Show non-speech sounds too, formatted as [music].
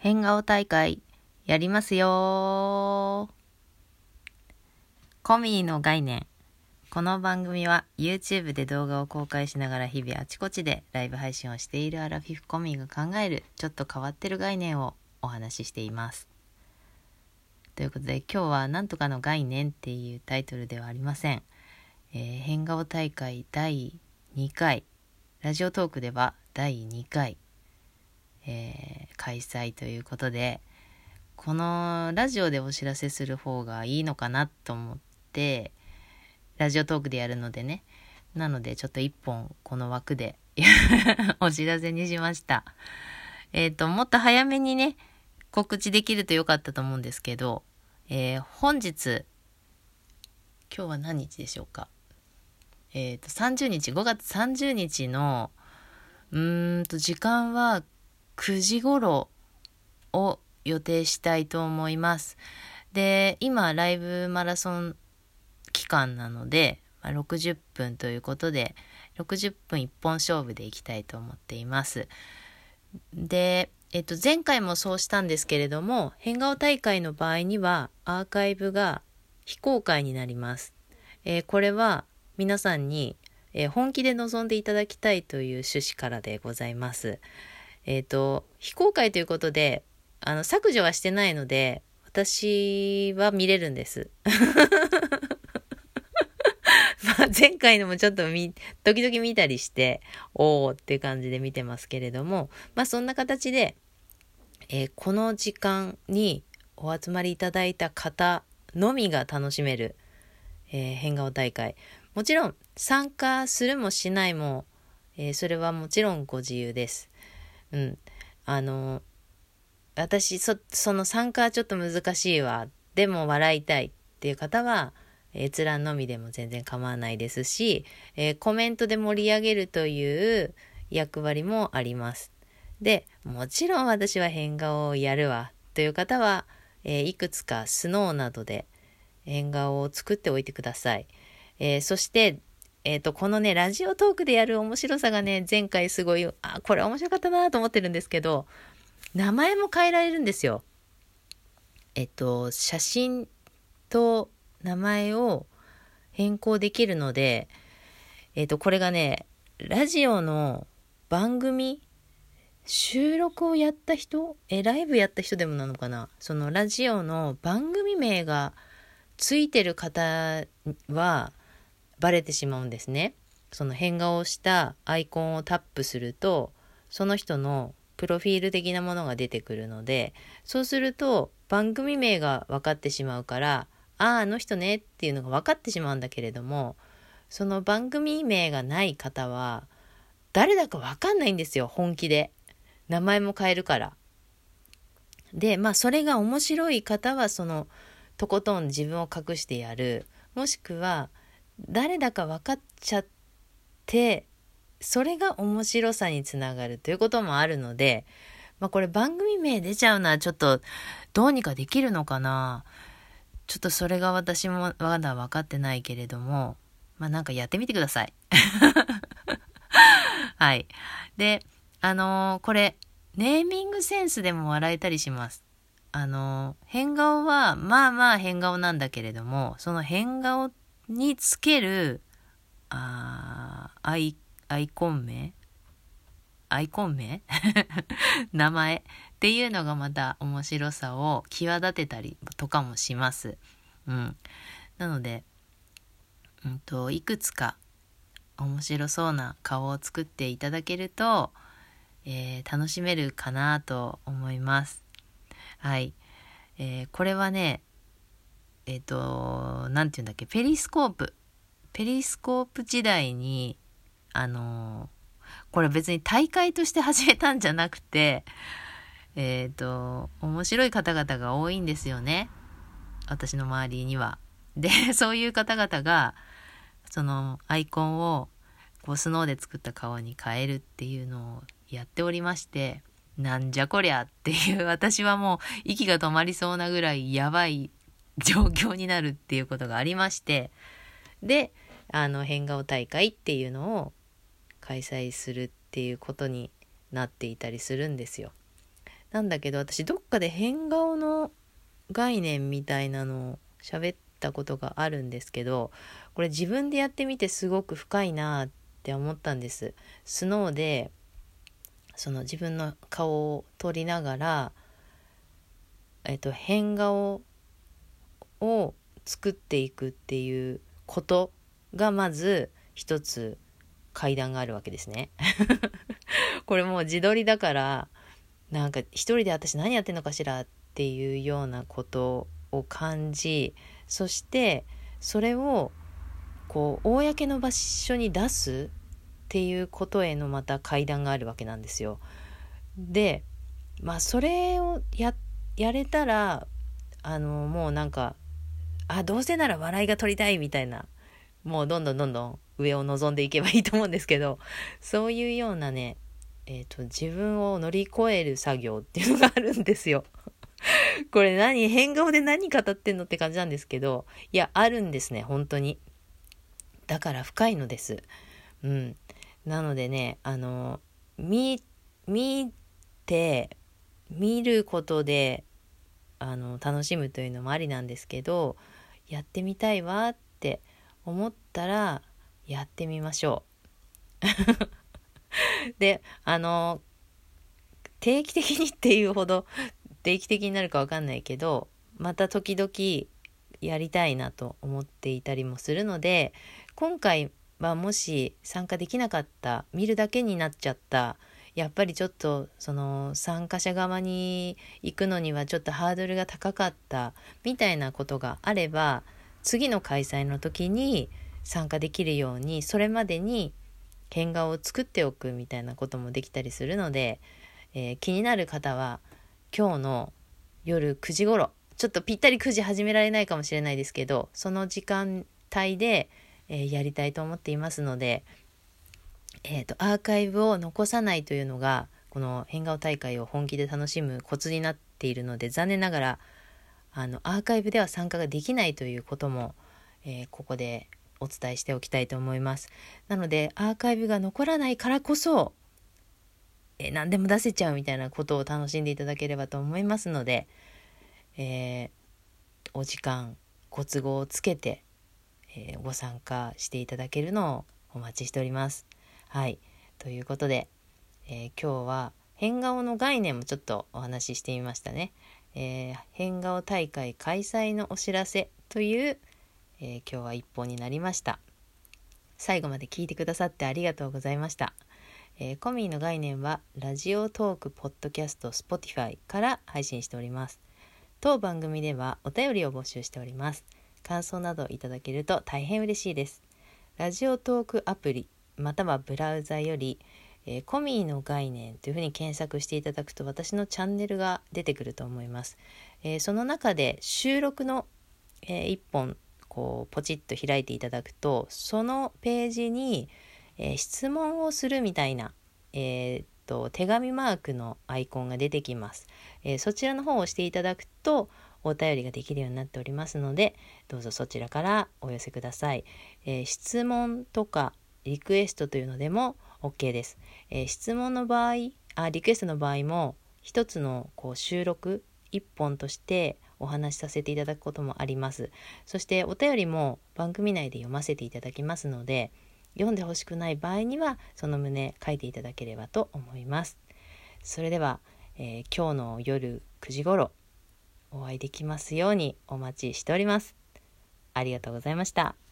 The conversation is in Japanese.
変顔大会やりますよコミーの概念。この番組は YouTube で動画を公開しながら日々あちこちでライブ配信をしているアラフィフコミーが考えるちょっと変わってる概念をお話ししています。ということで今日はなんとかの概念っていうタイトルではありません。えー変顔大会第2回、ラジオトークでは第2回、えー開催ということで、このラジオでお知らせする方がいいのかなと思って、ラジオトークでやるのでね。なので、ちょっと一本この枠で [laughs] お知らせにしました。えっ、と、もっと早めにね、告知できるとよかったと思うんですけど、えー本日、今日は何日でしょうか？えっ、と、30日、5月30日の、うーんと、時間は9時頃を予定したいと思います。で、今、ライブマラソン期間なので、まあ60分ということで、60分一本勝負でいきたいと思っています。で、えっと、前回もそうしたんですけれども、変顔大会の場合には、アーカイブが非公開になります。えーこれは皆さんに、えー本気で臨んでいただきたいという趣旨からでございます。えっ、と、非公開ということで、あの、削除はしてないので、私は見れるんです。[laughs] まあ、前回のもちょっと見、時々見たりして、おーっていう感じで見てますけれども、まあそんな形で、えーこの時間にお集まりいただいた方のみが楽しめる、えー変顔大会。もちろん参加するもしないも、えーそれはもちろんご自由です。うん。あの、私、そ、その参加はちょっと難しいわ。でも笑いたいっていう方は、閲覧のみでも全然構わないですし、えーコメントで盛り上げるという役割もあります。で、もちろん私は変顔をやるわという方は、えーいくつかスノーなどで変顔を作っておいてください。えーそして、えっ、と、このね、ラジオトークでやる面白さがね、前回すごい、あ、これ面白かったなと思ってるんですけど、名前も変えられるんですよ。えっと、写真と名前を変更できるので、えっと、これがね、ラジオの番組、収録をやった人え、ライブやった人でもなのかな？そのラジオの番組名がついてる方はバレてしまうんですね。その変顔をしたアイコンをタップすると、その人のプロフィール的なものが出てくるので、そうすると番組名が分かってしまうから、ああ、あの人ねっていうのが分かってしまうんだけれども、その番組名がない方は、誰だか分かんないんですよ、本気で。名前も変えるから。で、まあ、それが面白い方は、その、とことん自分を隠してやる。もしくは、誰だか分かっちゃって、それが面白さにつながるということもあるので、まあ、これ番組名出ちゃうのはちょっと、どうにかできるのかな？ちょっとそれが私もまだ分かってないけれども、まあ、なんかやってみてください。[laughs] はい。で、あのーこれ、ネーミングセンスでも笑えたりします。あのー変顔は、まあまあ変顔なんだけれども、その変顔につける、あーアイ、アイコン名？アイコン名？[laughs] 名前？っていうのがまた面白さを際立てたりとかもします。うん。なので、うんと、いくつか面白そうな顔を作っていただけると、えー楽しめるかなと思います。はい。えーこれはね、えっ、と、なんて言うんだっけ、ペリスコープ。ペリスコープ時代に、あのーこれ別に大会として始めたんじゃなくて、[laughs] えっ、と、面白い方々が多いんですよね。私の周りには。で、[laughs] そういう方々が、そのアイコンをこうスノーで作った顔に変えるっていうのをやっておりまして、なんじゃこりゃっていう、私はもう息が止まりそうなぐらいやばい [laughs] 状況になるっていうことがありまして、で、あの、変顔大会っていうのを開催するっていうことになっていたりするんですよ。なんだけど私どっかで変顔の概念みたいなのを喋ったことがあるんですけどこれ自分でやってみてすごく深いなって思ったんです。スノーでその自分の顔を撮りながら、えっと、変顔を作っていくっていうことがまず一つ階段があるわけですね。[laughs] これもう自撮りだからなんか一人で私何やってんのかしらっていうようなことを感じそしてそれをこう公の場所に出すっていうことへのまた階段があるわけなんですよ。でまあそれをややれたらあのもうなんかあどうせなら笑いが取りたいみたいなもうどんどんどんどん上を望んでいけばいいと思うんですけどそういうようなねえーと、自分を乗り越える作業っていうのがあるんですよ。[laughs] これ何変顔で何語ってんのって感じなんですけどいやあるんですね本当に。だから深いのです。うん。なのでね、あの、見、見て、見ることで、あの、楽しむというのもありなんですけど、やってみたいわって思ったら、やってみましょう。[laughs] で、あの、定期的にっていうほど定期的になるかわかんないけど、また時々やりたいなと思っていたりもするので、今回はもし参加できなかった見るだけになっちゃったやっぱりちょっとその参加者側に行くのにはちょっとハードルが高かったみたいなことがあれば次の開催の時に参加できるようにそれまでに変顔を作っておくみたいなこともできたりするので、えー、気になる方は今日の夜9時頃ちょっとぴったり9時始められないかもしれないですけどその時間帯でえー、やりたいと思っていますので、えーと、アーカイブを残さないというのがこの変顔大会を本気で楽しむコツになっているので残念ながらあのアーカイブでは参加ができないということも、えー、ここでお伝えしておきたいと思います。なのでアーカイブが残らないからこそ、えー、何でも出せちゃうみたいなことを楽しんでいただければと思いますので、えー、お時間ご都合をつけてえ、ご参加していただけるのをお待ちしております。はい。ということで、えー、今日は変顔の概念もちょっとお話ししてみましたね。えー、変顔大会開催のお知らせという、え今日は一本になりました。最後まで聞いてくださってありがとうございました。えー、コミーの概念はラジオトーク、ポッドキャスト、スポティファイから配信しております。当番組ではお便りを募集しております。感想などいただけると大変嬉しいです。ラジオトークアプリまたはブラウザより、えー、コミーの概念というふうに検索していただくと私のチャンネルが出てくると思います。えー、その中で収録の、えー、1本こうポチッと開いていただくとそのページに、え質問をするみたいな、えと手紙マークのアイコンが出てきます。えそちらの方を押していただくとお便りができるようになっておりますので、どうぞそちらからお寄せください。え、質問とかリクエストというのでも OK です。えー、質問の場合あ、リクエストの場合も、一つのこう収録、一本としてお話しさせていただくこともあります。そしてお便りも番組内で読ませていただきますので、読んでほしくない場合にはその旨書いていただければと思います。それでは、えー、今日の夜9時頃お会いできますようにお待ちしております。ありがとうございました。